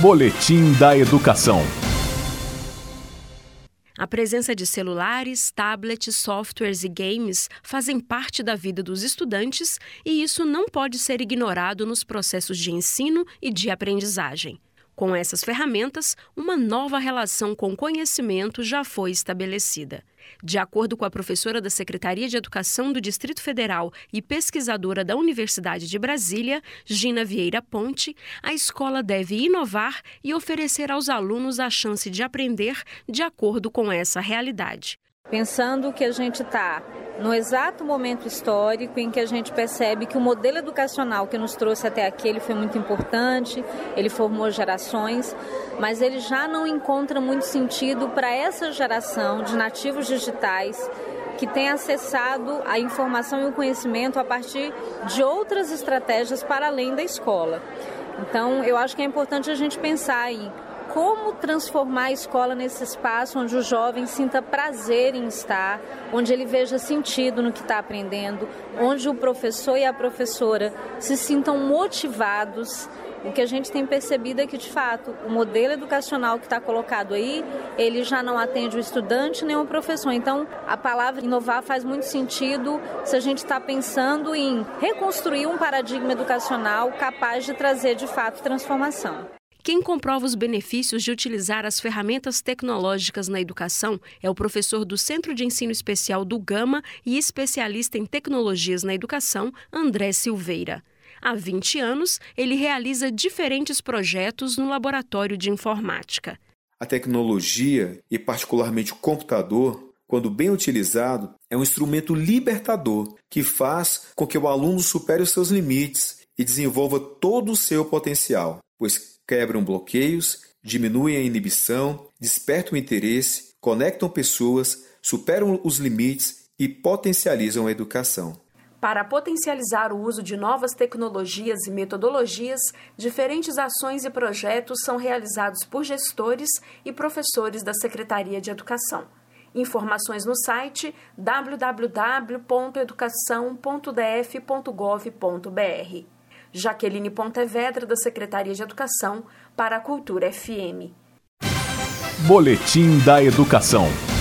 Boletim da Educação. A presença de celulares, tablets, softwares e games fazem parte da vida dos estudantes e isso não pode ser ignorado nos processos de ensino e de aprendizagem. Com essas ferramentas, uma nova relação com conhecimento já foi estabelecida. De acordo com a professora da Secretaria de Educação do Distrito Federal e pesquisadora da Universidade de Brasília, Gina Vieira Ponte, a escola deve inovar e oferecer aos alunos a chance de aprender de acordo com essa realidade. Pensando que a gente está no exato momento histórico em que a gente percebe que o modelo educacional que nos trouxe até aqui ele foi muito importante, ele formou gerações, mas ele já não encontra muito sentido para essa geração de nativos digitais que tem acessado a informação e o conhecimento a partir de outras estratégias para além da escola. Então, eu acho que é importante a gente pensar em como transformar a escola nesse espaço onde o jovem sinta prazer em estar, onde ele veja sentido no que está aprendendo, onde o professor e a professora se sintam motivados. O que a gente tem percebido é que, de fato, o modelo educacional que está colocado aí, ele já não atende o estudante nem o professor. Então, a palavra inovar faz muito sentido se a gente está pensando em reconstruir um paradigma educacional capaz de trazer, de fato, transformação. Quem comprova os benefícios de utilizar as ferramentas tecnológicas na educação é o professor do Centro de Ensino Especial do Gama e especialista em tecnologias na educação, André Silveira. Há 20 anos, ele realiza diferentes projetos no laboratório de informática. A tecnologia, e particularmente o computador, quando bem utilizado, é um instrumento libertador que faz com que o aluno supere os seus limites e desenvolva todo o seu potencial, pois quebram bloqueios, diminuem a inibição, despertam interesse, conectam pessoas, superam os limites e potencializam a educação. Para potencializar o uso de novas tecnologias e metodologias, diferentes ações e projetos são realizados por gestores e professores da Secretaria de Educação. Informações no site www.educação.df.gov.br. Jaqueline Pontevedra, da Secretaria de Educação, para a Cultura FM. Boletim da Educação.